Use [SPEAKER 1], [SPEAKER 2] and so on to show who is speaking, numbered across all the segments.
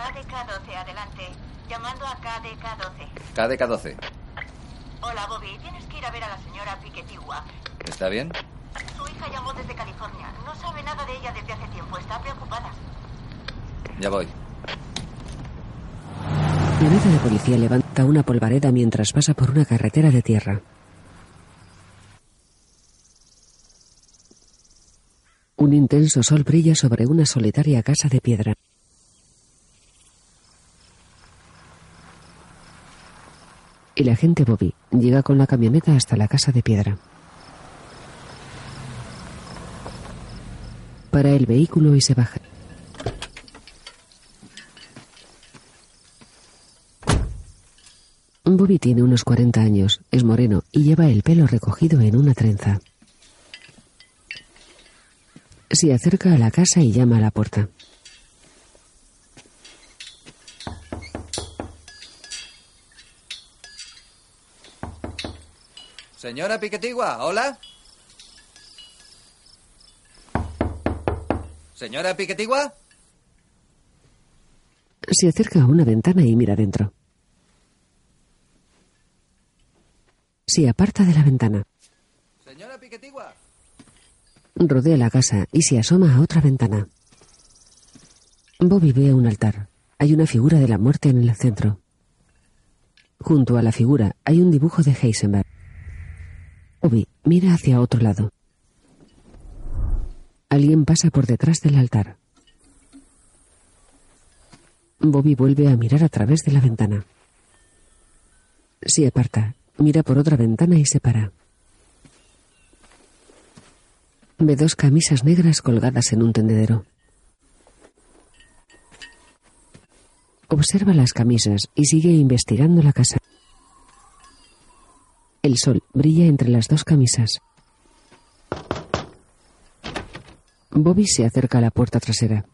[SPEAKER 1] KDK-12, adelante. Llamando a KDK-12.
[SPEAKER 2] KDK-12.
[SPEAKER 1] Hola, Bobby. Tienes que ir a ver a la señora Piquetigua.
[SPEAKER 2] ¿Está bien?
[SPEAKER 1] Su hija llamó desde California. No sabe nada de ella desde hace tiempo. Está preocupada.
[SPEAKER 2] Ya voy.
[SPEAKER 3] La nave de policía levanta una polvareda mientras pasa por una carretera de tierra. Un intenso sol brilla sobre una solitaria casa de piedra. El agente Bobby llega con la camioneta hasta la casa de piedra. Para el vehículo y se baja. Bobby tiene unos 40 años, es moreno y lleva el pelo recogido en una trenza. Se acerca a la casa y llama a la puerta.
[SPEAKER 2] Señora Piquetigua, hola. Señora Piquetigua.
[SPEAKER 3] Se acerca a una ventana y mira dentro. Se aparta de la ventana.
[SPEAKER 2] Señora Piquetigua.
[SPEAKER 3] Rodea la casa y se asoma a otra ventana. Bobby ve un altar. Hay una figura de la muerte en el centro. Junto a la figura hay un dibujo de Heisenberg. Bobby mira hacia otro lado. Alguien pasa por detrás del altar. Bobby vuelve a mirar a través de la ventana. Se aparta, mira por otra ventana y se para. Ve dos camisas negras colgadas en un tendedero. Observa las camisas y sigue investigando la casa. El sol brilla entre las dos camisas. Bobby se acerca a la puerta trasera.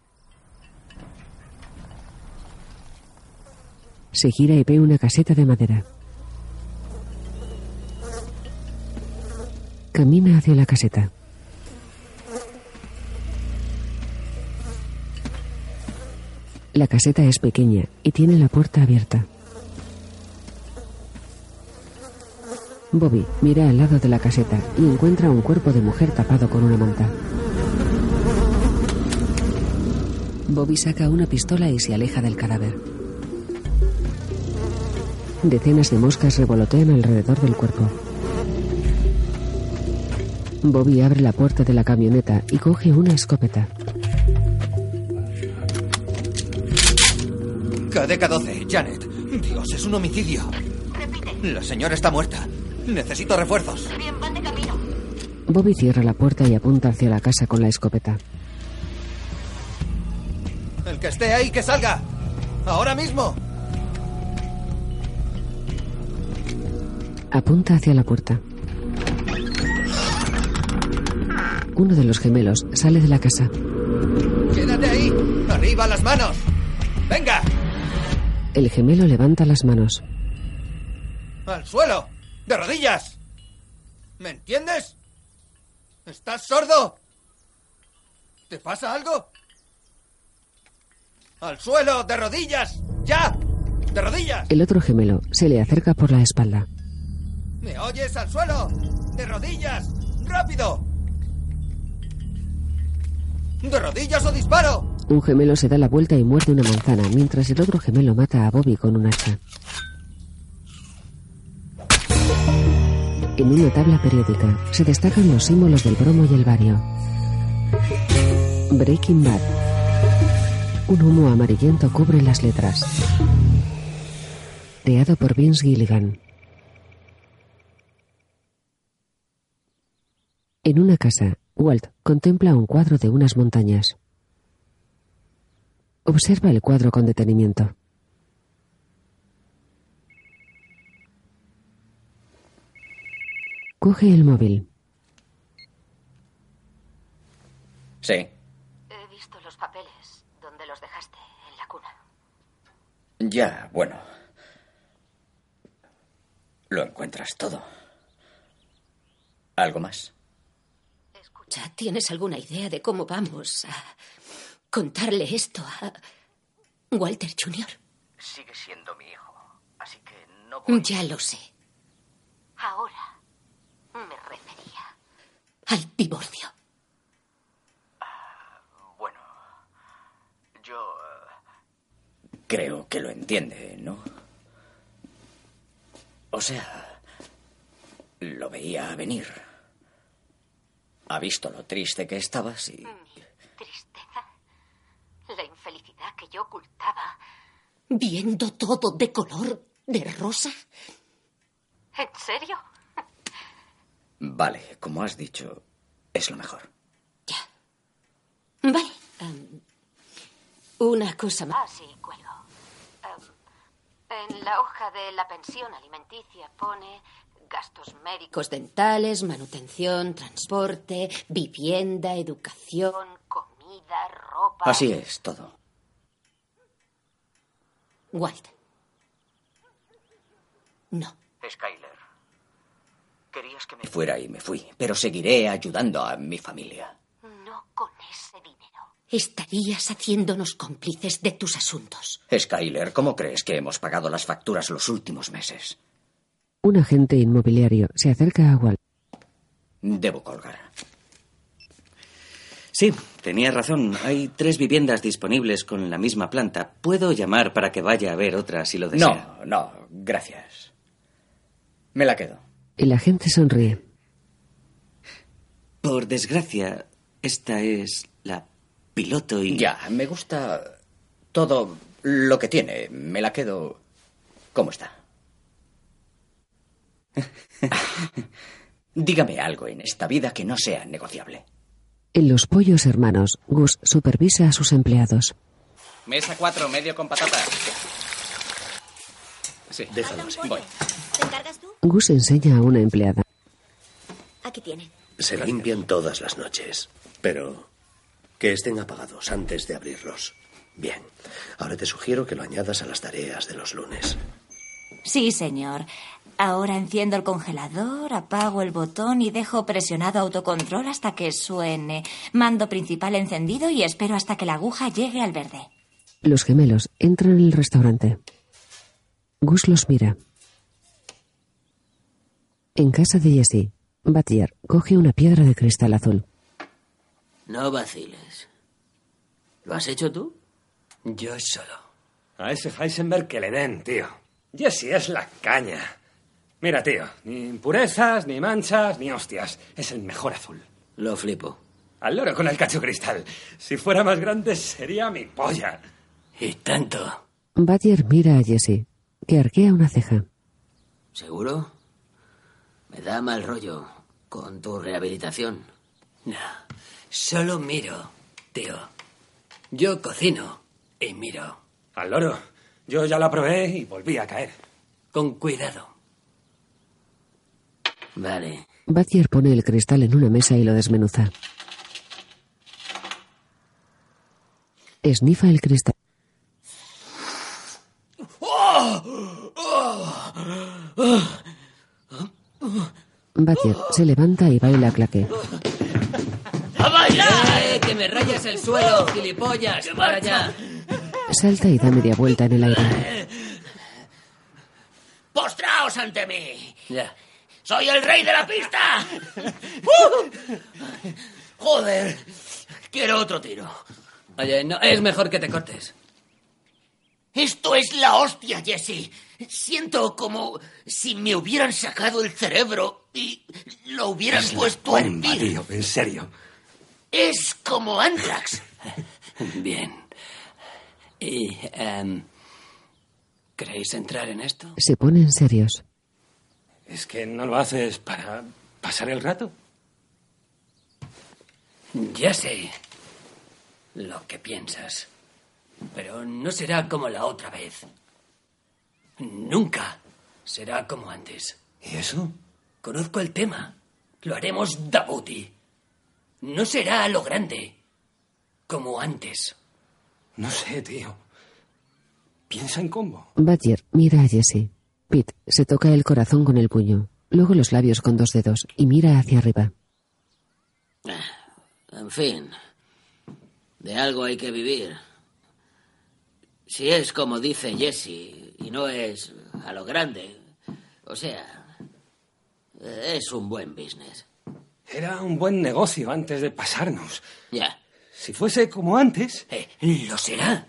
[SPEAKER 3] Se gira y ve una caseta de madera. Camina hacia la caseta. La caseta es pequeña y tiene la puerta abierta. Bobby mira al lado de la caseta y encuentra un cuerpo de mujer tapado con una manta. Bobby saca una pistola y se aleja del cadáver. Decenas de moscas revolotean alrededor del cuerpo. Bobby abre la puerta de la camioneta y coge una escopeta.
[SPEAKER 2] KDK-12, Janet. Dios, es un homicidio.
[SPEAKER 1] Repite.
[SPEAKER 2] La señora está muerta. Necesito refuerzos.
[SPEAKER 1] Bien, van de camino.
[SPEAKER 3] Bobby cierra la puerta y apunta hacia la casa con la escopeta.
[SPEAKER 2] El que esté ahí, que salga. Ahora mismo.
[SPEAKER 3] Apunta hacia la puerta. Uno de los gemelos sale de la casa.
[SPEAKER 2] Quédate ahí. Arriba las manos. Venga.
[SPEAKER 3] El gemelo levanta las manos.
[SPEAKER 2] Al suelo. De rodillas. ¿Me entiendes? ¿Estás sordo? ¿Te pasa algo? Al suelo, de rodillas. Ya. De rodillas.
[SPEAKER 3] El otro gemelo se le acerca por la espalda.
[SPEAKER 2] ¿Me oyes? Al suelo. De rodillas. Rápido. De rodillas o disparo.
[SPEAKER 3] Un gemelo se da la vuelta y muerde una manzana, mientras el otro gemelo mata a Bobby con un hacha. En una tabla periódica se destacan los símbolos del bromo y el bario. Breaking Bad. Un humo amarillento cubre las letras. Creado por Vince Gilligan. En una casa, Walt contempla un cuadro de unas montañas. Observa el cuadro con detenimiento. Coge el móvil.
[SPEAKER 2] Sí.
[SPEAKER 1] He visto los papeles donde los dejaste en la cuna.
[SPEAKER 4] Ya, bueno. Lo encuentras todo. ¿Algo más?
[SPEAKER 5] ¿Ya tienes alguna idea de cómo vamos a contarle esto a... Walter Jr.
[SPEAKER 6] Sigue siendo mi hijo. Así que no voy.
[SPEAKER 5] Ya lo sé.
[SPEAKER 1] Ahora.
[SPEAKER 5] Al divorcio.
[SPEAKER 6] Bueno. Yo. eh,
[SPEAKER 4] Creo que lo entiende, ¿no? O sea, lo veía venir. Ha visto lo triste que estabas y...
[SPEAKER 1] Mi tristeza. La infelicidad que yo ocultaba.
[SPEAKER 5] Viendo todo de color de rosa.
[SPEAKER 1] ¿En serio?
[SPEAKER 4] Vale, como has dicho, es lo mejor.
[SPEAKER 5] Vale. em, una cosa más.
[SPEAKER 1] Ah, sí, cuelgo. Em, en la hoja de la pensión alimenticia pone gastos médicos.
[SPEAKER 5] Médicos dentales, manutención, transporte, vivienda, educación.
[SPEAKER 1] comida, ropa.
[SPEAKER 4] Así es, todo.
[SPEAKER 5] Walt. No.
[SPEAKER 6] Skyler. Querías que me.
[SPEAKER 4] Fuera y me fui, pero seguiré ayudando a mi familia.
[SPEAKER 1] No con ese dinero.
[SPEAKER 5] Estarías haciéndonos cómplices de tus asuntos.
[SPEAKER 4] Skyler, ¿cómo crees que hemos pagado las facturas los últimos meses?
[SPEAKER 3] Un agente inmobiliario se acerca a Walt.
[SPEAKER 4] Debo colgar.
[SPEAKER 7] Sí, tenía razón. Hay tres viviendas disponibles con la misma planta. Puedo llamar para que vaya a ver otra si lo desea.
[SPEAKER 4] No, no, gracias. Me la quedo.
[SPEAKER 3] El agente sonríe.
[SPEAKER 7] Por desgracia, esta es la piloto y...
[SPEAKER 4] Ya, me gusta todo lo que tiene. Me la quedo como está. Dígame algo en esta vida que no sea negociable.
[SPEAKER 3] En los pollos hermanos, Gus supervisa a sus empleados.
[SPEAKER 8] Mesa 4, medio con patatas. Sí.
[SPEAKER 9] Déjalo.
[SPEAKER 8] Voy.
[SPEAKER 9] ¿Te encargas tú?
[SPEAKER 3] Gus enseña a una empleada.
[SPEAKER 9] Aquí tiene.
[SPEAKER 10] Se limpian todas las noches, pero que estén apagados antes de abrirlos. Bien, ahora te sugiero que lo añadas a las tareas de los lunes.
[SPEAKER 11] Sí, señor. Ahora enciendo el congelador, apago el botón y dejo presionado autocontrol hasta que suene. Mando principal encendido y espero hasta que la aguja llegue al verde.
[SPEAKER 3] Los gemelos entran en el restaurante. Gus los mira. En casa de Jesse, Batier coge una piedra de cristal azul.
[SPEAKER 12] No vaciles. ¿Lo has hecho tú?
[SPEAKER 13] Yo solo. A ese Heisenberg que le den, tío. Jesse es la caña. Mira, tío, ni impurezas, ni manchas, ni hostias. Es el mejor azul.
[SPEAKER 12] Lo flipo.
[SPEAKER 13] Al loro con el cacho cristal. Si fuera más grande sería mi polla.
[SPEAKER 12] Y tanto.
[SPEAKER 3] Batier mira a Jesse, que arquea una ceja.
[SPEAKER 12] ¿Seguro? Me da mal rollo con tu rehabilitación.
[SPEAKER 14] No, solo miro, tío. Yo cocino y miro.
[SPEAKER 13] Al loro. Yo ya la probé y volví a caer.
[SPEAKER 14] Con cuidado.
[SPEAKER 12] Vale.
[SPEAKER 3] Batier pone el cristal en una mesa y lo desmenuza. Esnifa el cristal. Batier se levanta y baila claque.
[SPEAKER 14] ¡A bailar! ¡Eh, que me rayas el suelo, gilipollas! ¡Para allá!
[SPEAKER 3] Salta y da media vuelta en el aire.
[SPEAKER 14] ¡Postraos ante mí!
[SPEAKER 12] Ya.
[SPEAKER 14] ¡Soy el rey de la pista! ¡Uh! ¡Joder! Quiero otro tiro.
[SPEAKER 12] Oye, no, es mejor que te cortes.
[SPEAKER 14] Esto es la hostia, Jesse. Siento como si me hubieran sacado el cerebro y lo
[SPEAKER 13] Es la
[SPEAKER 14] puesto hervir.
[SPEAKER 13] tío, en serio.
[SPEAKER 14] Es como Antrax.
[SPEAKER 12] Bien. ¿Y em, queréis entrar en esto?
[SPEAKER 3] Se ponen serios.
[SPEAKER 13] ¿Es que no lo haces para pasar el rato?
[SPEAKER 14] Ya sé lo que piensas, pero no será como la otra vez. Nunca será como antes.
[SPEAKER 13] ¿Y eso?
[SPEAKER 14] Conozco el tema. Lo haremos Dabuti. No será a lo grande, como antes.
[SPEAKER 13] No sé, tío. Piensa en combo.
[SPEAKER 3] Batier mira a Jesse. Pete se toca el corazón con el puño, luego los labios con dos dedos y mira hacia arriba.
[SPEAKER 12] En fin. De algo hay que vivir.
[SPEAKER 14] Si es como dice Jesse y no es a lo grande, o sea, es un buen business.
[SPEAKER 13] Era un buen negocio antes de pasarnos.
[SPEAKER 14] Ya.
[SPEAKER 13] Si fuese como antes.
[SPEAKER 12] Eh, lo será.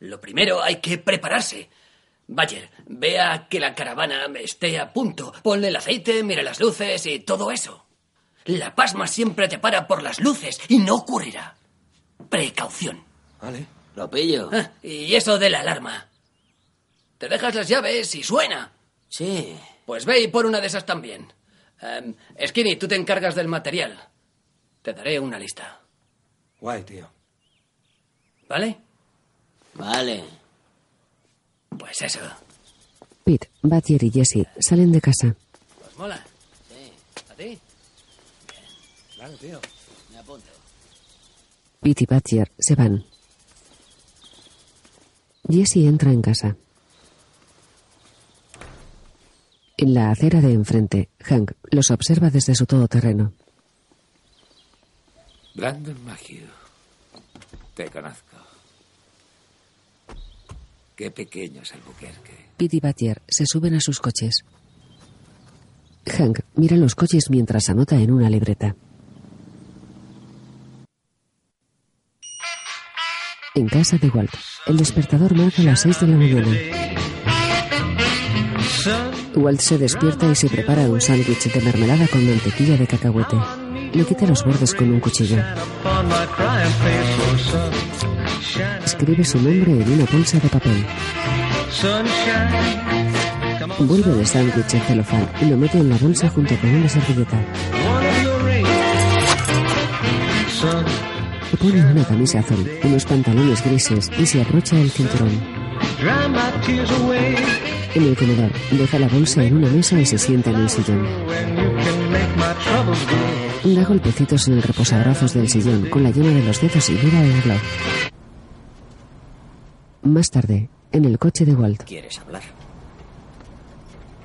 [SPEAKER 12] Lo primero hay que prepararse. Bayer, vea que la caravana esté a punto. Ponle el aceite, mire las luces y todo eso. La pasma siempre te para por las luces y no ocurrirá. Precaución.
[SPEAKER 13] Vale.
[SPEAKER 14] Lo pillo.
[SPEAKER 12] Ah, y eso de la alarma. Te dejas las llaves y suena.
[SPEAKER 14] Sí.
[SPEAKER 12] Pues ve y por una de esas también. Em, Skinny, tú te encargas del material. Te daré una lista.
[SPEAKER 13] Guay, tío.
[SPEAKER 12] ¿Vale?
[SPEAKER 14] Vale.
[SPEAKER 12] Pues eso.
[SPEAKER 3] Pete, Badger y Jesse salen de casa.
[SPEAKER 12] ¿Os mola?
[SPEAKER 14] Sí.
[SPEAKER 12] ¿A ti?
[SPEAKER 13] Claro, tío.
[SPEAKER 14] Me apunto.
[SPEAKER 3] Pete y Badger se van. Jesse entra en casa. En la acera de enfrente, Hank los observa desde su todoterreno.
[SPEAKER 15] Brandon Mayhew. Te conozco. Qué pequeño es Albuquerque.
[SPEAKER 3] Pete y Badger se suben a sus coches. Hank mira los coches mientras anota en una libreta. En casa de Walt, el despertador marca las 6 de la mañana. Walt se despierta y se prepara un sándwich de mermelada con mantequilla de cacahuete. Le quita los bordes con un cuchillo. Escribe su nombre en una bolsa de papel. Vuelve el sándwich en celofán y lo mete en la bolsa junto con una servilleta. Se pone una camisa azul, unos pantalones grises y se abrocha el cinturón. En el comedor, deja la bolsa en una mesa y se sienta en el sillón. Da golpecitos en el reposabrazos del sillón con la yema de los dedos y mira el reloj. Más tarde, en el coche de Walt.
[SPEAKER 4] ¿Quieres hablar?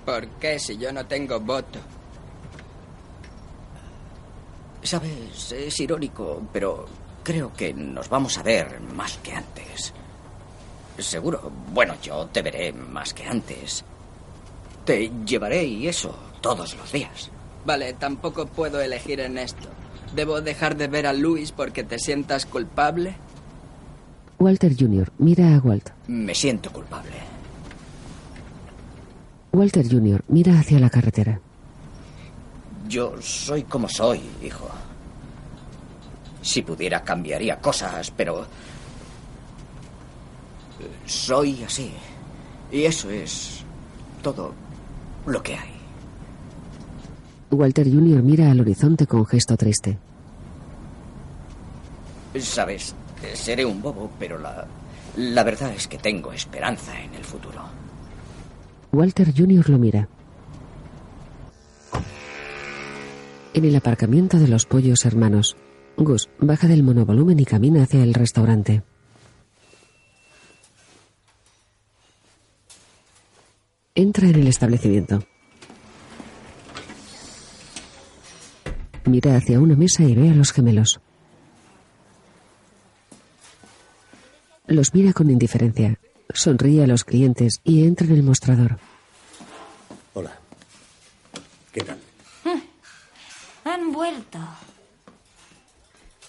[SPEAKER 16] ¿Por qué si yo no tengo voto?
[SPEAKER 4] Sabes, es irónico, pero creo que nos vamos a ver más que antes. Seguro. Bueno, yo te veré más que antes. Te llevaré y eso todos los días.
[SPEAKER 16] Vale, tampoco puedo elegir en esto. ¿Debo dejar de ver a Luis porque te sientas culpable?
[SPEAKER 3] Walter Jr. mira a Walt.
[SPEAKER 4] Me siento culpable.
[SPEAKER 3] Walter Jr. mira hacia la carretera.
[SPEAKER 4] Yo soy como soy, hijo. Si pudiera cambiaría cosas, pero... Soy así. Y eso es todo lo que hay.
[SPEAKER 3] Walter Jr. mira al horizonte con gesto triste.
[SPEAKER 4] Sabes, seré un bobo, pero la, la verdad es que tengo esperanza en el futuro.
[SPEAKER 3] Walter Jr. lo mira. En el aparcamiento de los pollos hermanos, Gus baja del monovolumen y camina hacia el restaurante. Entra en el establecimiento. Mira hacia una mesa y ve a los gemelos. Los mira con indiferencia. Sonríe a los clientes y entra en el mostrador.
[SPEAKER 10] Hola. ¿Qué tal?
[SPEAKER 11] Han vuelto.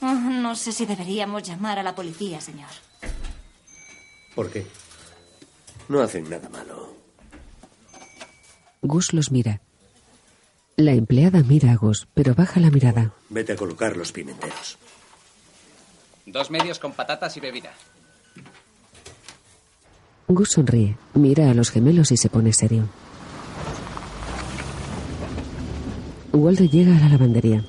[SPEAKER 11] Oh, no sé si deberíamos llamar a la policía, señor.
[SPEAKER 10] ¿Por qué? No hacen nada malo.
[SPEAKER 3] Gus los mira. La empleada mira a Gus, pero baja la mirada.
[SPEAKER 10] Vete a colocar los pimenteros.
[SPEAKER 8] Dos medios con patatas y bebida.
[SPEAKER 3] Gus sonríe, mira a los gemelos y se pone serio. Walter llega a la lavandería.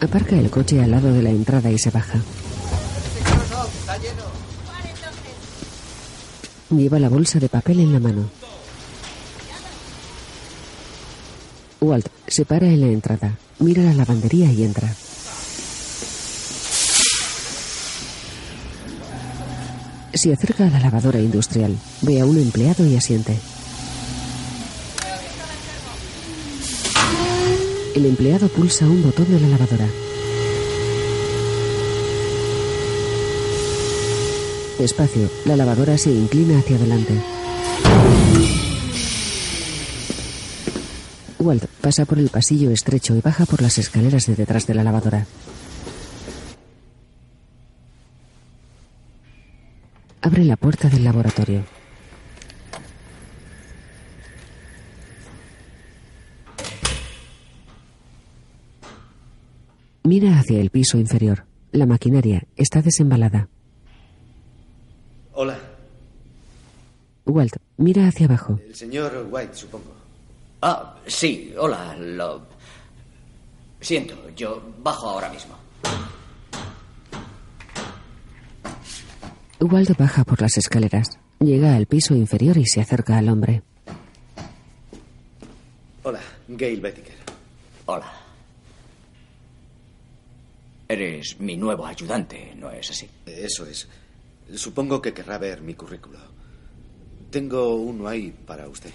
[SPEAKER 3] Aparca el coche al lado de la entrada y se baja.
[SPEAKER 2] Está lleno.
[SPEAKER 3] Lleva la bolsa de papel en la mano. Walt se para en la entrada, mira la lavandería y entra. Se acerca a la lavadora industrial, ve a un empleado y asiente. El empleado pulsa un botón de la lavadora. Despacio, la lavadora se inclina hacia adelante. Walt pasa por el pasillo estrecho y baja por las escaleras de detrás de la lavadora. Abre la puerta del laboratorio. Mira hacia el piso inferior. La maquinaria está desembalada.
[SPEAKER 10] Hola,
[SPEAKER 3] Walt mira hacia abajo.
[SPEAKER 10] el señor White, supongo.
[SPEAKER 4] Ah, sí, hola, lo... Siento, yo bajo ahora mismo.
[SPEAKER 3] Walt baja por las escaleras. Llega al piso inferior y se acerca al hombre.
[SPEAKER 10] Hola, Gail Bettiker.
[SPEAKER 4] Hola. Eres mi nuevo ayudante, ¿no es así?
[SPEAKER 10] Eso es. Supongo que querrá ver mi currículo. Tengo uno ahí para usted.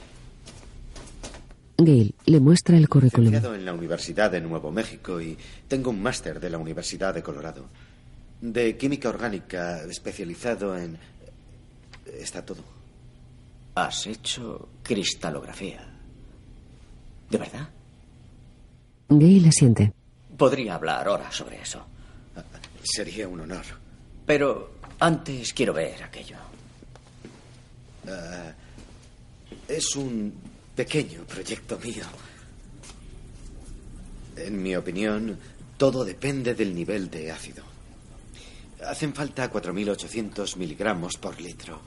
[SPEAKER 3] Gail le muestra el currículum.
[SPEAKER 10] Licenciado en la Universidad de Nuevo México y tengo un máster de la Universidad de Colorado. De química orgánica, especializado en... Está todo.
[SPEAKER 4] Has hecho cristalografía. ¿De verdad?
[SPEAKER 3] Gail asiente.
[SPEAKER 4] Podría hablar horas sobre eso.
[SPEAKER 10] Sería un honor.
[SPEAKER 4] Pero antes quiero ver aquello.
[SPEAKER 10] Ah, es un pequeño proyecto mío. En mi opinión, todo depende del nivel de ácido. Hacen falta 4.800 miligramos por litro.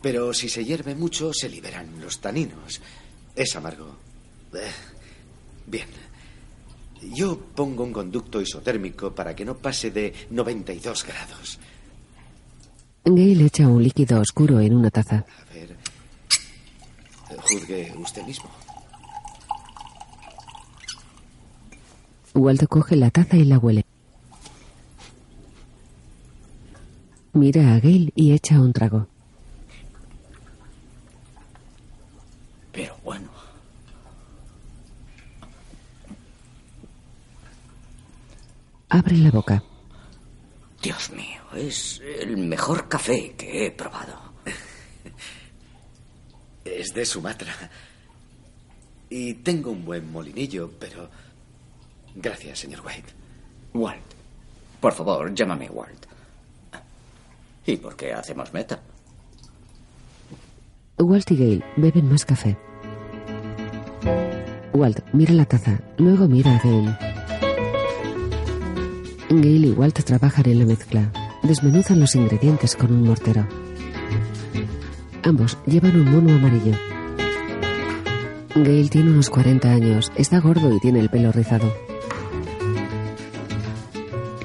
[SPEAKER 10] Pero si se hierve mucho, se liberan los taninos. Es amargo. Eh, Bien. Yo pongo un conducto isotérmico para que no pase de 92 grados.
[SPEAKER 3] Gail echa un líquido oscuro en una taza.
[SPEAKER 10] A ver. Juzgue usted mismo.
[SPEAKER 3] Walt coge la taza y la huele. Mira a Gail y echa un trago.
[SPEAKER 4] Pero bueno.
[SPEAKER 3] Abre la boca.
[SPEAKER 4] Dios mío, es el mejor café que he probado.
[SPEAKER 10] Es de Sumatra. Y tengo un buen molinillo, pero... Gracias, señor White.
[SPEAKER 4] Walt. Por favor, llámame Walt. ¿Y por qué hacemos meta?
[SPEAKER 3] Walt y Gail beben más café. Walt mira la taza, luego mira a Gail. Gail y Walt trabajan en la mezcla. Desmenuzan los ingredientes con un mortero. Ambos llevan un mono amarillo. Gail tiene unos 40 años, está gordo y tiene el pelo rizado.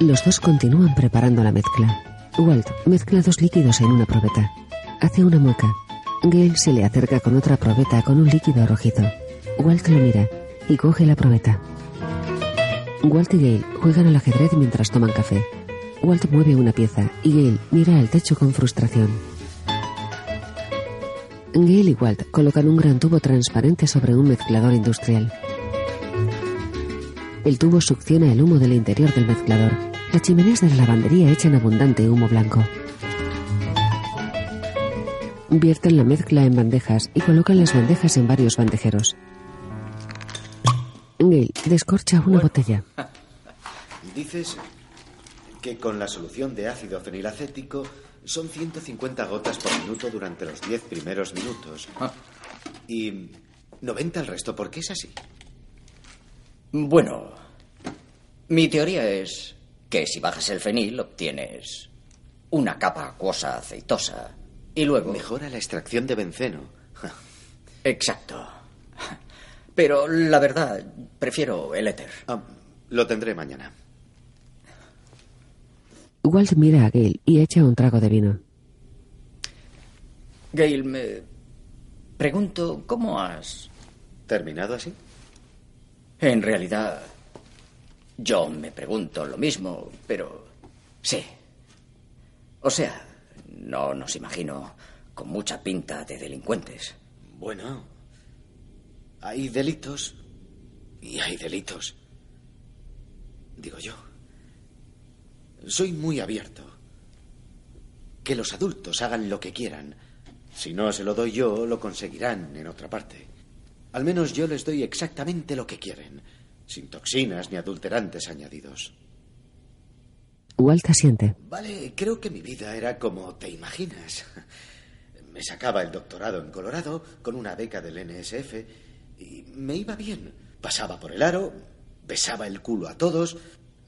[SPEAKER 3] Los dos continúan preparando la mezcla. Walt mezcla dos líquidos en una probeta. Hace una mueca. Gail se le acerca con otra probeta con un líquido rojizo. Walt lo mira y coge la probeta. Walt y Gail juegan al ajedrez mientras toman café. Walt mueve una pieza y Gail mira al techo con frustración. Gail y Walt colocan un gran tubo transparente sobre un mezclador industrial. El tubo succiona el humo del interior del mezclador. Las chimeneas de la lavandería echan abundante humo blanco. Vierten la mezcla en bandejas y colocan las bandejas en varios bandejeros. Gail descorcha una botella.
[SPEAKER 10] Dices que con la solución de ácido fenilacético son 150 gotas por minuto durante los 10 primeros minutos. Y 90 el resto, ¿por qué es así?
[SPEAKER 4] Bueno, mi teoría es que si bajas el fenil obtienes una capa acuosa aceitosa y luego...
[SPEAKER 10] Mejora la extracción de benceno.
[SPEAKER 4] Exacto. Pero la verdad, prefiero el éter.
[SPEAKER 10] Ah, lo tendré mañana.
[SPEAKER 3] Walt mira a Gail y echa un trago de vino.
[SPEAKER 4] Gail, me pregunto, ¿cómo has...?
[SPEAKER 10] ¿Terminado así?
[SPEAKER 4] En realidad, yo me pregunto lo mismo, pero sí. O sea, no nos imagino con mucha pinta de delincuentes.
[SPEAKER 10] Bueno, hay delitos y hay delitos. Digo yo. Soy muy abierto. Que los adultos hagan lo que quieran. Si no se lo doy yo, lo conseguirán en otra parte. Al menos yo les doy exactamente lo que quieren, sin toxinas ni adulterantes añadidos.
[SPEAKER 3] Walt asiente.
[SPEAKER 10] Vale, creo que mi vida era como te imaginas. Me sacaba el doctorado en Colorado con una beca del NSF y me iba bien. Pasaba por el aro, besaba el culo a todos,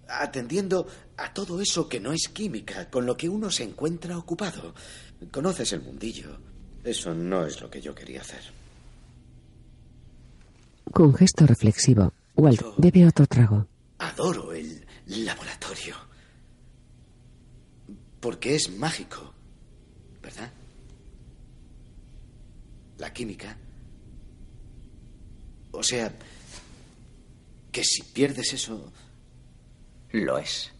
[SPEAKER 10] atendiendo a todo eso que no es química, con lo que uno se encuentra ocupado. Conoces el mundillo. Eso no es lo que yo quería hacer.
[SPEAKER 3] Con gesto reflexivo, Walt bebe otro trago.
[SPEAKER 10] Adoro el laboratorio. Porque es mágico, ¿verdad? La química. O sea, que si pierdes eso...
[SPEAKER 4] Lo es.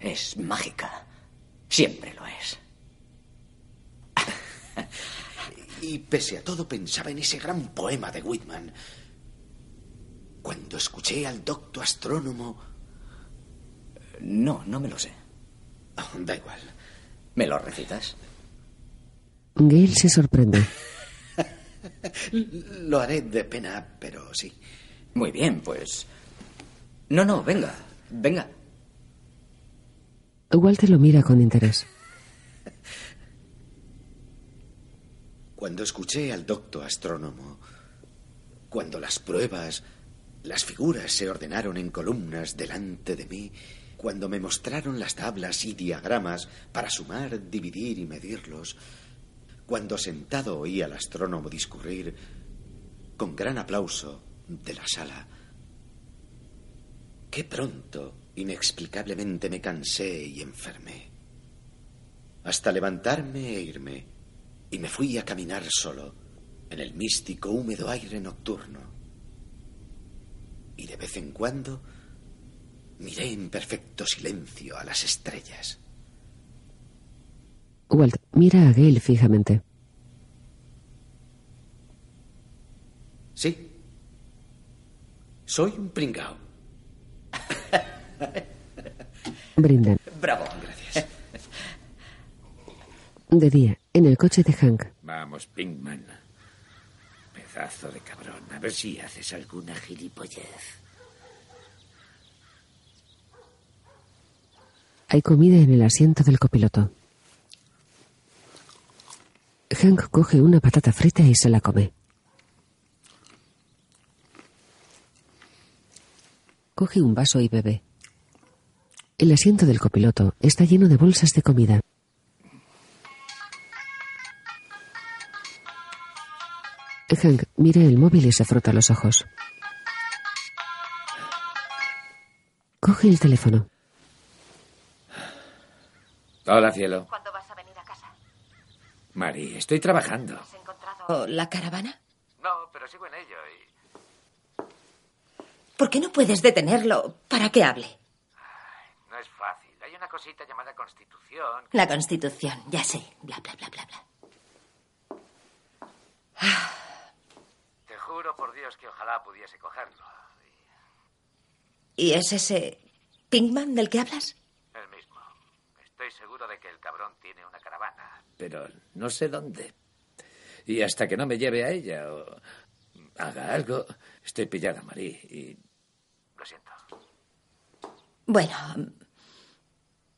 [SPEAKER 4] Es mágica. Siempre lo es.
[SPEAKER 10] Y pese a todo pensaba en ese gran poema de Whitman. Cuando escuché al docto astrónomo...
[SPEAKER 4] No, no me lo sé.
[SPEAKER 10] Oh, da igual.
[SPEAKER 4] ¿Me lo recitas?
[SPEAKER 3] Gail se sorprende.
[SPEAKER 10] Lo haré de pena, pero sí.
[SPEAKER 4] Muy bien, pues. No, no, venga, venga.
[SPEAKER 3] Walter lo mira con interés.
[SPEAKER 10] Cuando escuché al docto astrónomo, cuando las pruebas, las figuras se ordenaron en columnas delante de mí, cuando me mostraron las tablas y diagramas para sumar, dividir y medirlos, cuando sentado oí al astrónomo discurrir con gran aplauso de la sala, qué pronto, inexplicablemente, me cansé y enfermé. Hasta levantarme e irme, y me fui a caminar solo en el místico húmedo aire nocturno. Y de vez en cuando miré en perfecto silencio a las estrellas.
[SPEAKER 3] Walt mira a Gail fijamente.
[SPEAKER 10] Sí. Soy un pringao.
[SPEAKER 3] Brindan.
[SPEAKER 4] Bravo.
[SPEAKER 10] Gracias.
[SPEAKER 3] De día, en el coche de Hank.
[SPEAKER 15] Vamos, Pinkman. Pedazo de cabrón. A ver si haces alguna gilipollez.
[SPEAKER 3] Hay comida en el asiento del copiloto. Hank coge una patata frita y se la come. Coge un vaso y bebe. El asiento del copiloto está lleno de bolsas de comida. Hank mira el móvil y se frota los ojos. Coge el teléfono.
[SPEAKER 15] Hola, cielo.
[SPEAKER 1] ¿Cuándo vas a venir a casa?
[SPEAKER 15] Mari, estoy trabajando.
[SPEAKER 1] ¿Has encontrado...?
[SPEAKER 5] ¿O la caravana?
[SPEAKER 15] No, pero sigo en ello y...
[SPEAKER 5] ¿Por qué no puedes detenerlo para que hable?
[SPEAKER 15] No es fácil. Hay una cosita llamada Constitución.
[SPEAKER 5] La Constitución, ya sé. Bla, bla, bla, bla, bla.
[SPEAKER 15] Te juro por Dios que ojalá pudiese cogerlo.
[SPEAKER 5] ¿Y es ese Pinkman del que hablas?
[SPEAKER 15] Estoy seguro de que el cabrón tiene una caravana. Pero no sé dónde. Y hasta que no me lleve a ella o haga algo, estoy pillada, Marí. Y... Lo siento.
[SPEAKER 5] Bueno,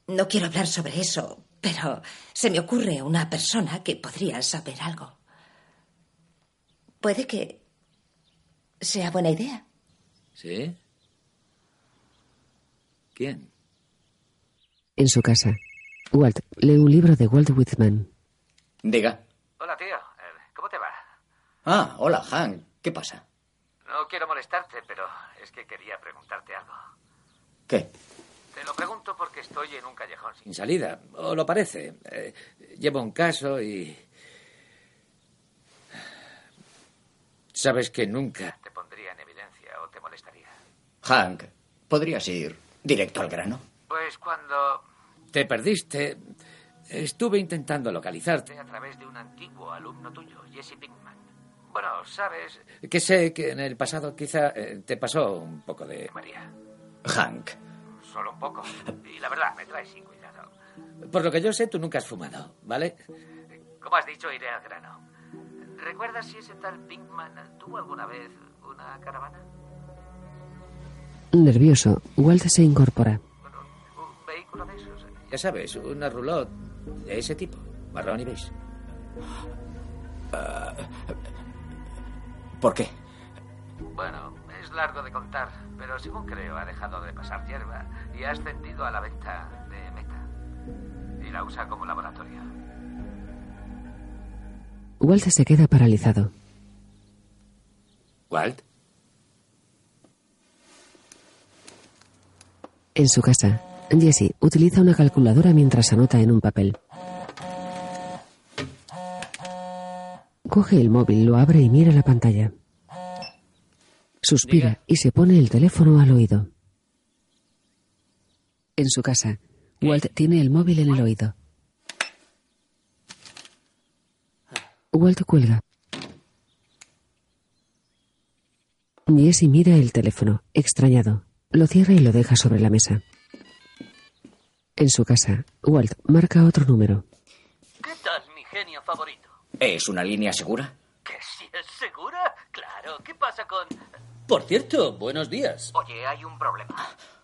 [SPEAKER 5] no quiero hablar sobre eso, pero se me ocurre una persona que podría saber algo. Puede que sea buena idea.
[SPEAKER 15] ¿Sí? ¿Quién?
[SPEAKER 3] En su casa, Walt lee un libro de Walt Whitman.
[SPEAKER 4] Diga.
[SPEAKER 15] Hola, tío. Eh, ¿Cómo te va?
[SPEAKER 4] Ah, hola, Hank. ¿Qué pasa?
[SPEAKER 15] No quiero molestarte, pero es que quería preguntarte algo.
[SPEAKER 4] ¿Qué?
[SPEAKER 15] Te lo pregunto porque estoy en un callejón sin salida, o lo parece. Eh, llevo un caso y... Sabes que nunca te pondría en evidencia o te molestaría.
[SPEAKER 4] Hank, ¿podrías ir directo al grano?
[SPEAKER 15] Pues cuando te perdiste, estuve intentando localizarte a través de un antiguo alumno tuyo, Jesse Pinkman. Bueno, sabes que sé que en el pasado quizá eh, te pasó un poco de María.
[SPEAKER 4] Hank,
[SPEAKER 15] Solo un poco. Y la verdad, me trae sin cuidado. Por lo que yo sé, tú nunca has fumado, ¿vale?
[SPEAKER 6] Como has dicho, iré al grano. ¿Recuerdas si ese tal Pinkman tuvo alguna vez una caravana?
[SPEAKER 3] Nervioso, Walt se incorpora.
[SPEAKER 6] ¿Un vehículo de esos?
[SPEAKER 15] Ya sabes, una roulotte de ese tipo, marrón y beige.
[SPEAKER 4] Ah, ¿Por qué?
[SPEAKER 6] Bueno, es largo de contar, pero según creo ha dejado de pasar hierba y ha ascendido a la venta de meta. Y la usa como laboratorio.
[SPEAKER 3] Walt se queda paralizado.
[SPEAKER 15] ¿Walt?
[SPEAKER 3] En su casa, Jesse utiliza una calculadora mientras anota en un papel. Coge el móvil, lo abre y mira la pantalla. Suspira y se pone el teléfono al oído. En su casa, Walt tiene el móvil en el oído. Walt cuelga. Jesse mira el teléfono, extrañado. Lo cierra y lo deja sobre la mesa. En su casa, Walt marca otro número.
[SPEAKER 14] ¿Qué tal, mi genio favorito?
[SPEAKER 4] ¿Es una línea segura?
[SPEAKER 14] ¿Que si es segura? Claro, ¿qué pasa con...?
[SPEAKER 12] Por cierto, buenos días.
[SPEAKER 6] Oye, hay un problema.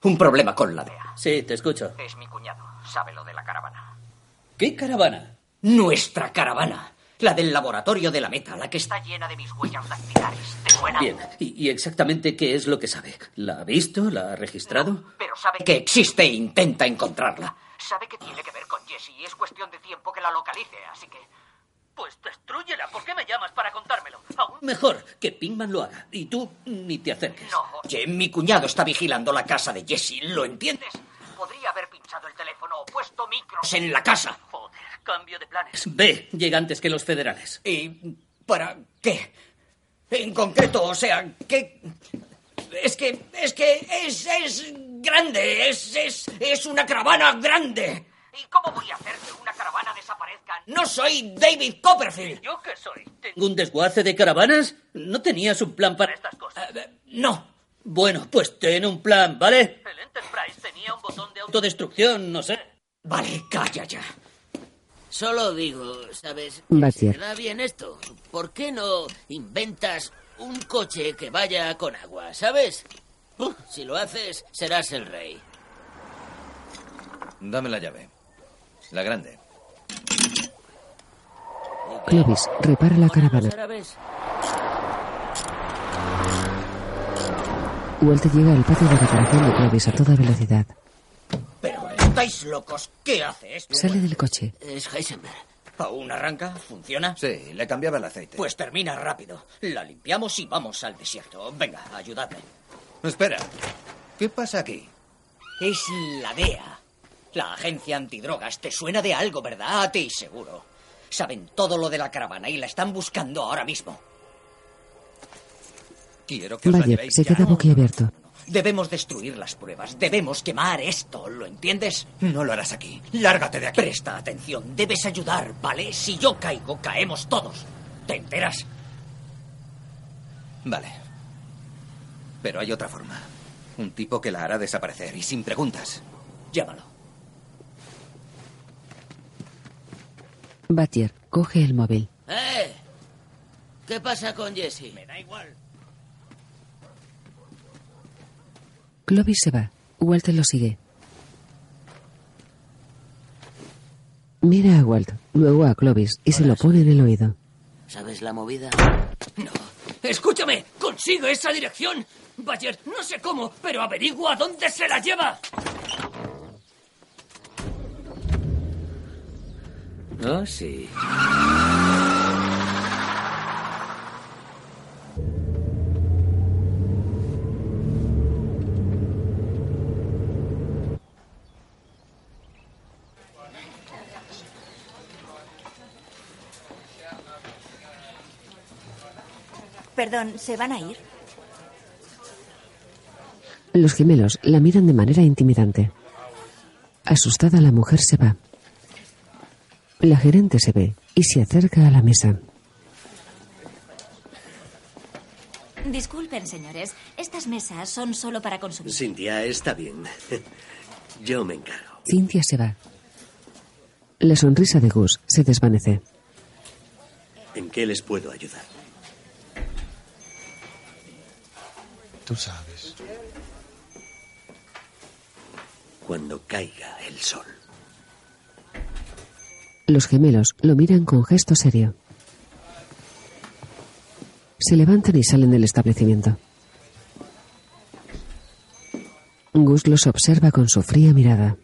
[SPEAKER 4] Un problema con la DEA.
[SPEAKER 12] Sí, te escucho.
[SPEAKER 6] Es mi cuñado. Sabe lo de la caravana.
[SPEAKER 12] ¿Qué caravana?
[SPEAKER 4] Nuestra caravana. La del laboratorio de la meta, la que está...
[SPEAKER 6] Llena de mis huellas dactilares. ¿Te suena?
[SPEAKER 12] Bien, ¿Y, y exactamente qué es lo que sabe? ¿La ha visto? ¿La ha registrado?
[SPEAKER 6] Pero sabe
[SPEAKER 4] Que existe e intenta encontrarla.
[SPEAKER 6] Sabe que tiene que ver con Jessie y es cuestión de tiempo que la localice, así que...
[SPEAKER 14] Pues destrúyela. ¿Por qué me llamas para contármelo? Aún
[SPEAKER 12] Mejor que Pinkman lo haga. Y tú ni te acerques.
[SPEAKER 6] no.
[SPEAKER 4] Oye, mi cuñado está vigilando la casa de Jesse, ¿lo entiendes?
[SPEAKER 6] Podría haber pinchado el teléfono o puesto micros
[SPEAKER 4] En la casa.
[SPEAKER 14] Cambio de planes.
[SPEAKER 12] Ve, llega antes que los federales.
[SPEAKER 4] ¿Y para qué? En concreto, o sea, ¿qué? Es que, es que es, es grande, es, es, es una caravana grande.
[SPEAKER 6] ¿Y cómo voy a hacer que una caravana desaparezca?
[SPEAKER 4] No soy David Copperfield.
[SPEAKER 14] ¿Yo qué soy?
[SPEAKER 12] ¿Un desguace de caravanas? ¿No tenías un plan para
[SPEAKER 14] estas cosas.
[SPEAKER 4] No.
[SPEAKER 12] Bueno, pues ten un plan, ¿vale?
[SPEAKER 14] El Enterprise tenía un botón de auto...
[SPEAKER 12] Autodestrucción, no sé.
[SPEAKER 4] Vale, calla ya.
[SPEAKER 14] Solo digo, ¿sabes?
[SPEAKER 3] Batier.
[SPEAKER 14] Da bien esto. ¿Por qué no inventas un coche que vaya con agua, ¿sabes? Uh, si lo haces, serás el rey.
[SPEAKER 2] Dame la llave. La grande.
[SPEAKER 3] Clovis repara la caravana.
[SPEAKER 14] ¿Árabes?
[SPEAKER 3] Walt llega al patio de reparación de Clovis a toda velocidad.
[SPEAKER 4] Estáis locos. ¿Qué hace esto?
[SPEAKER 3] Sale del coche.
[SPEAKER 14] Es Heisenberg.
[SPEAKER 4] ¿Aún arranca? ¿Funciona?
[SPEAKER 2] Sí, le cambiaba el aceite.
[SPEAKER 4] Pues termina rápido. La limpiamos y vamos al desierto. Venga, ayudadme.
[SPEAKER 2] Espera. ¿Qué pasa aquí?
[SPEAKER 4] Es la DEA. La agencia antidrogas. Te suena de algo, ¿verdad? A ti seguro. Saben todo lo de la caravana y la están buscando ahora mismo.
[SPEAKER 2] Quiero que os la
[SPEAKER 3] Bayer
[SPEAKER 2] llevéis
[SPEAKER 3] se queda boquiabierto.
[SPEAKER 4] Debemos destruir las pruebas. Debemos quemar esto. ¿Lo entiendes?
[SPEAKER 2] No lo harás aquí. Lárgate de aquí.
[SPEAKER 4] Presta atención. Debes ayudar, ¿vale? Si yo caigo, caemos todos. ¿Te enteras?
[SPEAKER 2] Vale. Pero hay otra forma. Un tipo que la hará desaparecer y sin preguntas.
[SPEAKER 4] Llámalo.
[SPEAKER 3] Batier coge el móvil.
[SPEAKER 14] ¡Eh! ¿Qué pasa con Jesse?
[SPEAKER 4] Me da igual.
[SPEAKER 3] Clovis se va. Walt lo sigue. Mira a Walt, luego a Clovis y se lo pone en el oído.
[SPEAKER 14] ¿Sabes la movida?
[SPEAKER 12] No. Escúchame, consigo esa dirección. Bayer, no sé cómo, pero averigua dónde se la lleva.
[SPEAKER 15] Oh, sí.
[SPEAKER 9] Perdón, ¿se van a ir?
[SPEAKER 3] Los gemelos la miran de manera intimidante. Asustada, la mujer se va. La gerente se ve y se acerca a la mesa.
[SPEAKER 11] Disculpen, señores. Estas mesas son solo para consumir.
[SPEAKER 17] Cintia, está bien. Yo me encargo.
[SPEAKER 3] Cintia se va. La sonrisa de Gus se desvanece.
[SPEAKER 17] ¿En qué les puedo ayudar?
[SPEAKER 18] Tú sabes.
[SPEAKER 17] Cuando caiga el sol.
[SPEAKER 3] Los gemelos lo miran con gesto serio. Se levantan y salen del establecimiento. Gus los observa con su fría mirada.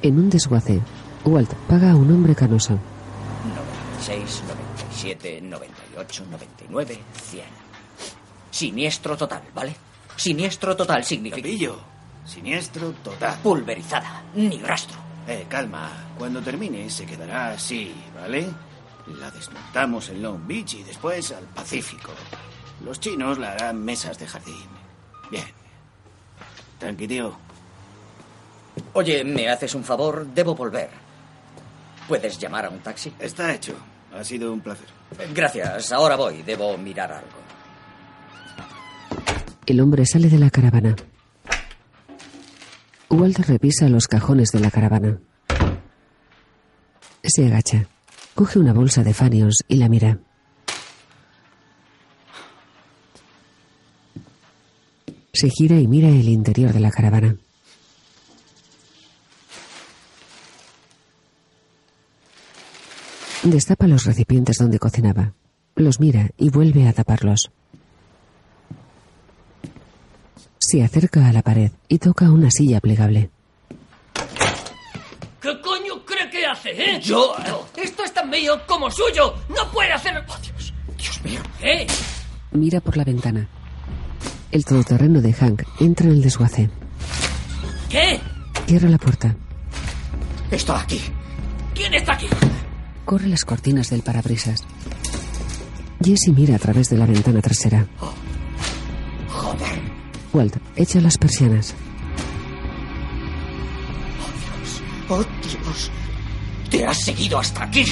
[SPEAKER 3] En un desguace, Walt paga a un hombre canoso.
[SPEAKER 4] 96, 97, 98, 99, 100. Siniestro total, ¿vale? Siniestro total significa...
[SPEAKER 19] Capillo. Siniestro total.
[SPEAKER 4] Pulverizada. Ni rastro.
[SPEAKER 19] Eh, calma. Cuando termine se quedará así, ¿vale? La desmontamos en Long Beach y después al Pacífico. Los chinos la harán mesas de jardín. Bien. Tranqui, tío.
[SPEAKER 4] Oye, ¿me haces un favor? Debo volver. ¿Puedes llamar a un taxi?
[SPEAKER 19] Está hecho. Ha sido un placer.
[SPEAKER 4] Gracias. Ahora voy. Debo mirar algo.
[SPEAKER 3] El hombre sale de la caravana. Walt revisa los cajones de la caravana. Se agacha. Coge una bolsa de Fanions y la mira. Se gira y mira el interior de la caravana. Destapa los recipientes donde cocinaba. Los mira y vuelve a taparlos. Se acerca a la pared y toca una silla plegable.
[SPEAKER 12] ¿Qué coño cree que hace, eh?
[SPEAKER 4] Yo-
[SPEAKER 12] Esto es tan mío como suyo. No puede hacer... ¡Oh, Dios!
[SPEAKER 4] Dios mío.
[SPEAKER 12] ¿Qué?
[SPEAKER 3] Mira por la ventana. El todoterreno de Hank entra en el desguace.
[SPEAKER 12] ¿Qué?
[SPEAKER 3] Cierra la puerta.
[SPEAKER 4] Está aquí.
[SPEAKER 12] ¿Quién está aquí?
[SPEAKER 3] Corre las cortinas del parabrisas. Jesse mira a través de la ventana trasera.
[SPEAKER 4] Joder.
[SPEAKER 3] Walt echa las persianas.
[SPEAKER 4] Oh, Dios. Te has seguido hasta aquí.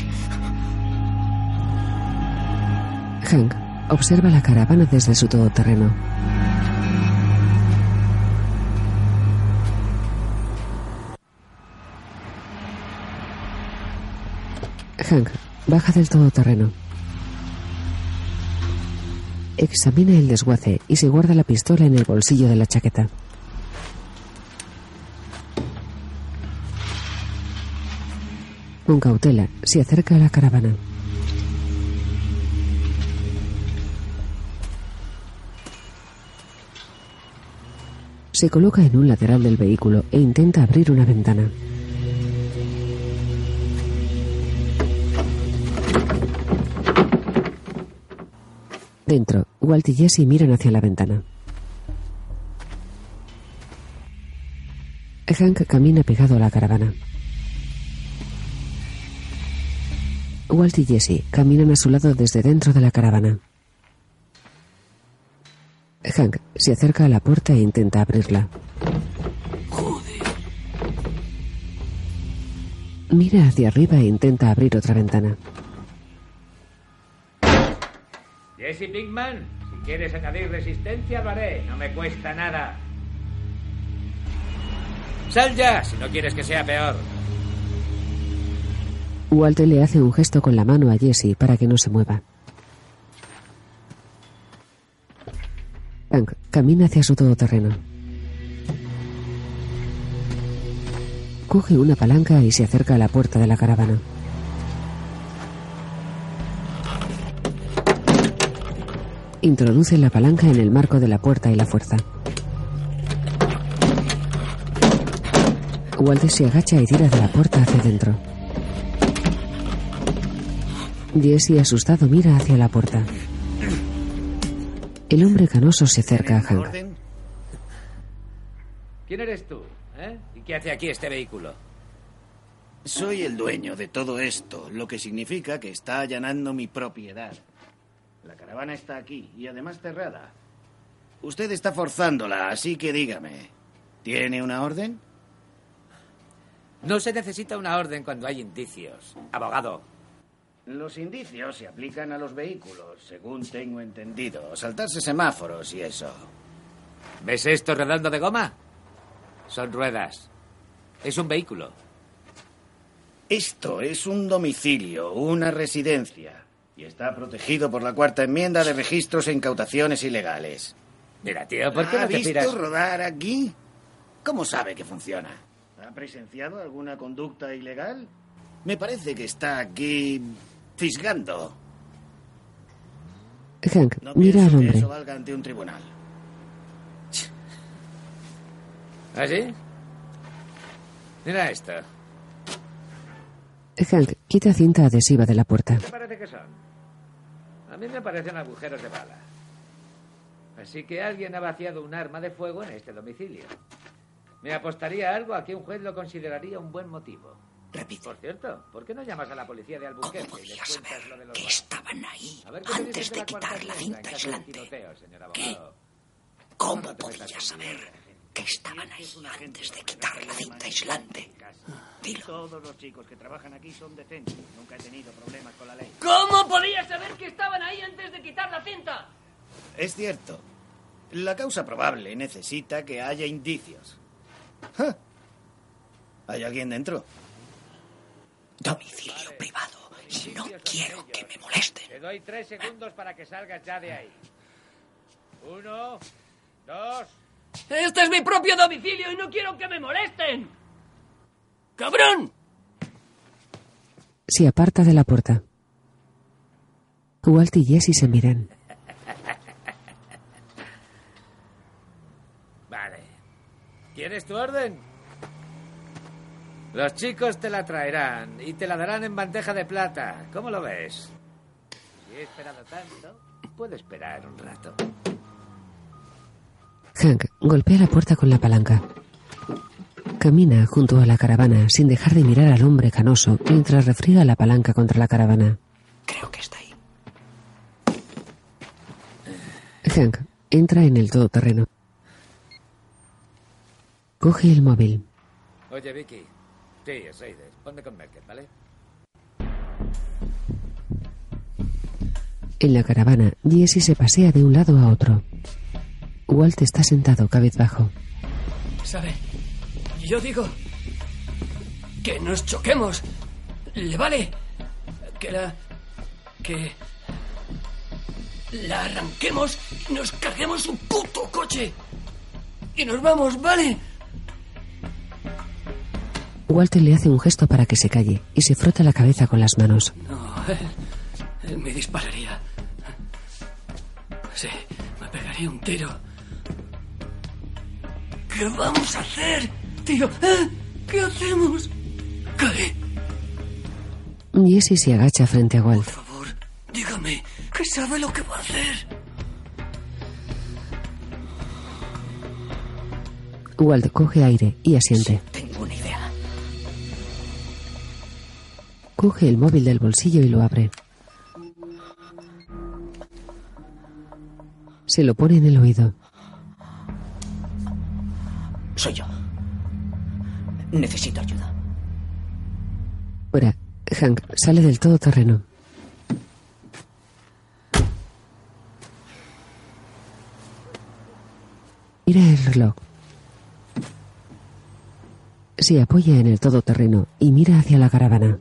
[SPEAKER 3] Hank observa la caravana desde su todoterreno. Hank baja del todoterreno. Examina el desguace y se guarda la pistola en el bolsillo de la chaqueta. Con cautela, se acerca a la caravana. Se coloca en un lateral del vehículo e intenta abrir una ventana. Dentro, Walt y Jesse miran hacia la ventana. Hank camina pegado a la caravana. Walt y Jesse caminan a su lado desde dentro de la caravana. Hank se acerca a la puerta e intenta abrirla. Mira hacia arriba e intenta abrir otra ventana.
[SPEAKER 15] Jesse Pinkman, si quieres añadir resistencia, lo haré. No me cuesta nada. Sal ya, si no quieres que sea peor.
[SPEAKER 3] Walt le hace un gesto con la mano a Jesse para que no se mueva. Hank camina hacia su todoterreno. Coge una palanca y se acerca a la puerta de la caravana. Introduce la palanca en el marco de la puerta y la fuerza. Walt se agacha y tira de la puerta hacia adentro. Jesse, asustado, mira hacia la puerta. El hombre canoso se acerca a Hank.
[SPEAKER 15] ¿Quién eres tú? ¿Eh? ¿Y qué hace aquí este vehículo?
[SPEAKER 19] Soy el dueño de todo esto, lo que significa que está allanando mi propiedad. La caravana está aquí y además cerrada. Usted está forzándola, así que dígame, ¿tiene una orden?
[SPEAKER 15] No se necesita una orden cuando hay indicios. Abogado.
[SPEAKER 19] Los indicios se aplican a los vehículos, según tengo entendido. Saltarse semáforos y eso.
[SPEAKER 15] ¿Ves esto redondo de goma? Son ruedas. Es un vehículo.
[SPEAKER 19] Esto es un domicilio, una residencia. Y está protegido por la cuarta enmienda de registros e incautaciones ilegales.
[SPEAKER 15] Mira, tío, ¿por qué
[SPEAKER 19] ¿Ha
[SPEAKER 15] no te
[SPEAKER 19] visto
[SPEAKER 15] piras?
[SPEAKER 19] rodar aquí? ¿Cómo sabe que funciona? ¿Ha presenciado alguna conducta ilegal? Me parece que está aquí fisgando.
[SPEAKER 3] Hank
[SPEAKER 19] No
[SPEAKER 3] mira al
[SPEAKER 19] pienso que
[SPEAKER 3] hombre.
[SPEAKER 19] eso valga ante un tribunal.
[SPEAKER 15] ¿Ah, sí? Mira esto.
[SPEAKER 3] Hank quita cinta adhesiva de la puerta.
[SPEAKER 15] ¿Qué parece que son? Mí me parecen agujeros de bala. Así que alguien ha vaciado un arma de fuego en este domicilio. Me apostaría algo a que un juez lo consideraría un buen motivo.
[SPEAKER 4] Repite.
[SPEAKER 15] Por cierto, ¿por qué no llamas a la policía de Albuquerque y les cuentas lo de los
[SPEAKER 4] que estaban ahí
[SPEAKER 15] A ver qué te
[SPEAKER 4] antes de quitar la cinta aislante?
[SPEAKER 15] tiroteo,
[SPEAKER 4] ¿Qué? ¿Cómo
[SPEAKER 15] No
[SPEAKER 4] podía saber que estaban ahí antes de quitar la cinta aislante? Dilo.
[SPEAKER 19] Todos los chicos que trabajan aquí son decentes. Nunca he tenido problemas con la ley.
[SPEAKER 12] ¿Cómo podía saber que estaban ahí antes de quitar la cinta?
[SPEAKER 19] Es cierto. La causa probable necesita que haya indicios. ¿Hay alguien dentro?
[SPEAKER 4] Domicilio privado. Y no quiero que me molesten.
[SPEAKER 15] Te doy tres segundos para que salgas ya de ahí. Uno, dos.
[SPEAKER 12] Este es mi propio domicilio y no quiero que me molesten. ¡Cabrón!
[SPEAKER 3] Se aparta de la puerta. Walt y Jesse se miran.
[SPEAKER 15] Vale. ¿Quieres tu orden? Los chicos te la traerán y te la darán en bandeja de plata. ¿Cómo lo ves? Si he esperado tanto, puedo esperar un rato.
[SPEAKER 3] Hank golpea la puerta con la palanca. Camina junto a la caravana sin dejar de mirar al hombre canoso mientras refriega la palanca contra la caravana.
[SPEAKER 4] Creo que está ahí.
[SPEAKER 3] Hank entra en el todoterreno. Coge el móvil.
[SPEAKER 15] Oye, Vicky. Sí, es Raiders. Ponme con Merkel, ¿vale?
[SPEAKER 3] En la caravana, Jesse se pasea de un lado a otro. Walt está sentado cabizbajo.
[SPEAKER 12] ¿Sabe? Yo digo que nos choquemos. ¿Le vale? Que la... que... La arranquemos y nos carguemos su puto coche. Y nos vamos, ¿vale?
[SPEAKER 3] Walter le hace un gesto para que se calle y se frota la cabeza con las manos.
[SPEAKER 12] No, él, él me dispararía. Sí, me pegaría un tiro. ¿Qué vamos a hacer, tío? ¿Eh? ¿Qué hacemos? ¿Qué?
[SPEAKER 3] Jesse se agacha frente a Walt.
[SPEAKER 12] Dígame, ¿qué sabe lo que va a hacer?
[SPEAKER 3] Walt coge aire y asiente.
[SPEAKER 4] Tengo una idea.
[SPEAKER 3] Coge el móvil del bolsillo y lo abre. Se lo pone en el oído.
[SPEAKER 4] Necesito ayuda.
[SPEAKER 3] Fuera, Hank sale del todoterreno. Mira el reloj. Se apoya en el todoterreno y mira hacia la caravana.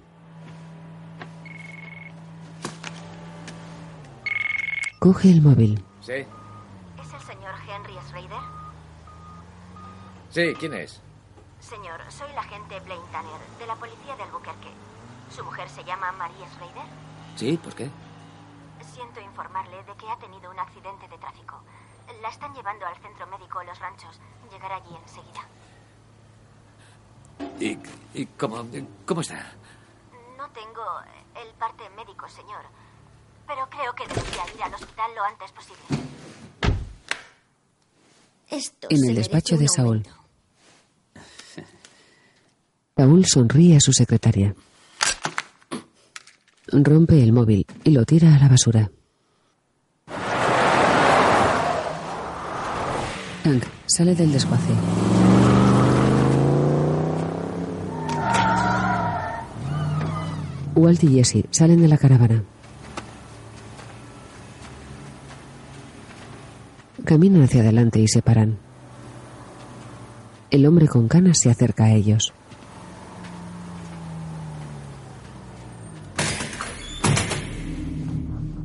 [SPEAKER 3] Coge el móvil.
[SPEAKER 15] Sí.
[SPEAKER 1] ¿Es el señor Henry Schrader?
[SPEAKER 15] Sí, ¿quién es?
[SPEAKER 1] Agente Blaine Tanner, de la policía de Albuquerque. ¿Su mujer se llama María Schrader?
[SPEAKER 15] Sí, ¿por qué?
[SPEAKER 1] Siento informarle de que ha tenido un accidente de tráfico. La están llevando al centro médico Los Ranchos. Llegará allí enseguida.
[SPEAKER 15] ¿Y, y cómo, cómo está?
[SPEAKER 1] No tengo el parte médico, señor. Pero creo que debería ir al hospital lo antes posible.
[SPEAKER 5] Esto
[SPEAKER 3] En el despacho de Saúl. Saúl sonríe a su secretaria. Rompe el móvil y lo tira a la basura. Hank sale del desguace. Walt y Jesse salen de la caravana. Caminan hacia adelante y se paran. El hombre con canas se acerca a ellos.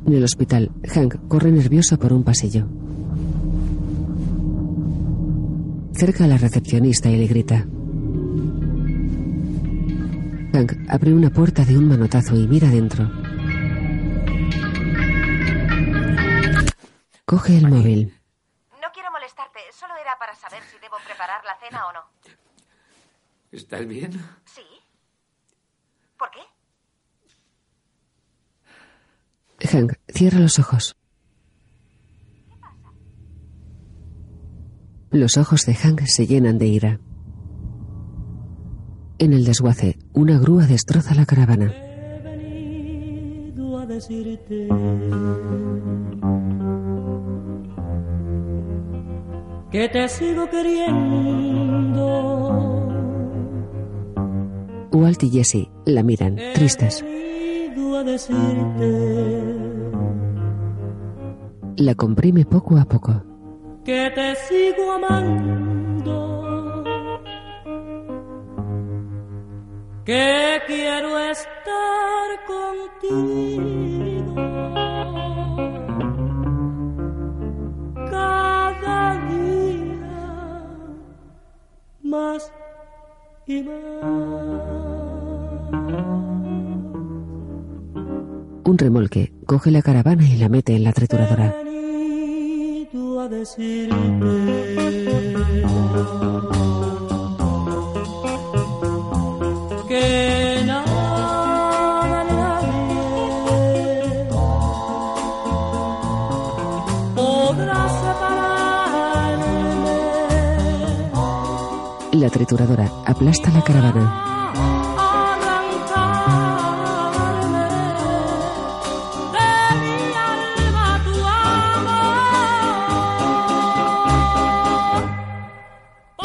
[SPEAKER 3] En el hospital, Hank corre nervioso por un pasillo. Cerca a la recepcionista y le grita. Hank abre una puerta de un manotazo y mira dentro. Coge el móvil.
[SPEAKER 1] No quiero molestarte, solo era para saber si debo preparar la cena o no.
[SPEAKER 15] ¿Estás bien?
[SPEAKER 1] ¿Sí? ¿Por qué?
[SPEAKER 3] Hank cierra los ojos. Los ojos de Hank se llenan de ira. En el desguace, una grúa destroza la caravana.
[SPEAKER 20] venido a decirte que te sigo queriendo.
[SPEAKER 3] Walt y Jesse la miran, tristes.
[SPEAKER 20] Decirte
[SPEAKER 3] La comprime poco a poco.
[SPEAKER 20] que te sigo amando. Que quiero estar contigo. Cada día más y
[SPEAKER 3] Un remolque coge la caravana y la mete en la trituradora. La trituradora aplasta la caravana.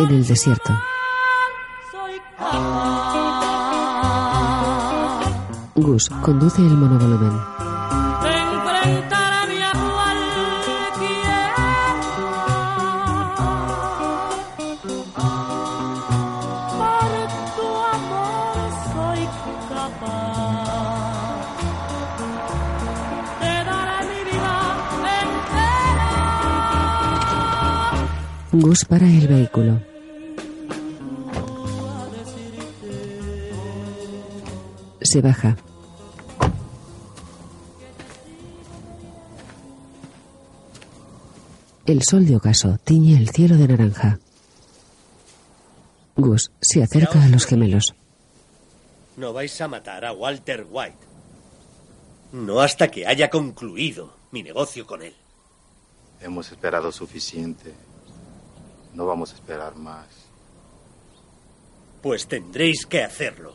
[SPEAKER 3] En el desierto, Gus conduce el monovolumen. Gus para el vehículo. Se baja. El sol de ocaso tiñe el cielo de naranja. Gus se acerca a los gemelos.
[SPEAKER 17] No vais a matar a Walter White. No hasta que haya concluido mi negocio con él.
[SPEAKER 18] Hemos esperado suficiente. No vamos a esperar más.
[SPEAKER 17] Pues tendréis que hacerlo.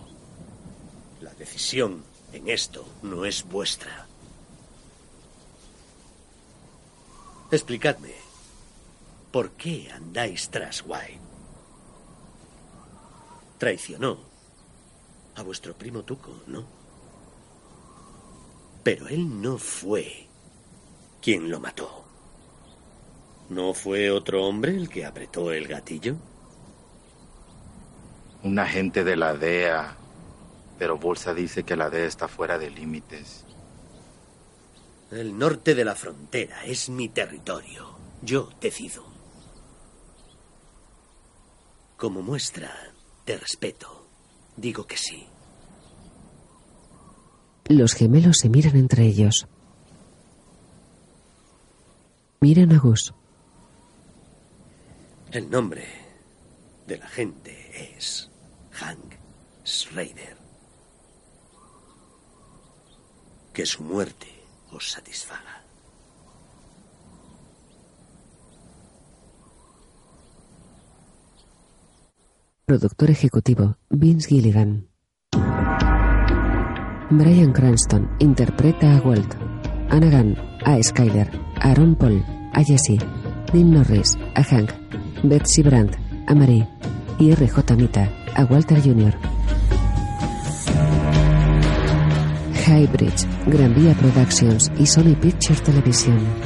[SPEAKER 17] La decisión en esto no es vuestra. Explicadme, ¿por qué andáis tras White? Traicionó a vuestro primo Tuco, ¿no? Pero él no fue quien lo mató. ¿No fue otro hombre el que apretó el gatillo?
[SPEAKER 18] Un agente de la DEA. Pero Bolsa dice que la DEA está fuera de límites.
[SPEAKER 17] El norte de la frontera es mi territorio. Yo decido. Como muestra de respeto, digo que sí.
[SPEAKER 3] Los gemelos se miran entre ellos. Miran a Gus.
[SPEAKER 17] El nombre de la gente es Hank Schrader. Que su muerte os satisfaga.
[SPEAKER 3] Productor ejecutivo Vince Gilligan. Brian Cranston interpreta a Walt. Anna Gunn a Skyler. Aaron Paul a Jesse. Dean Norris a Hank. Betsy Brandt a Marie. Y RJ Mita a Walter Jr. Highbridge, Gran Vía Productions y Sony Pictures Television.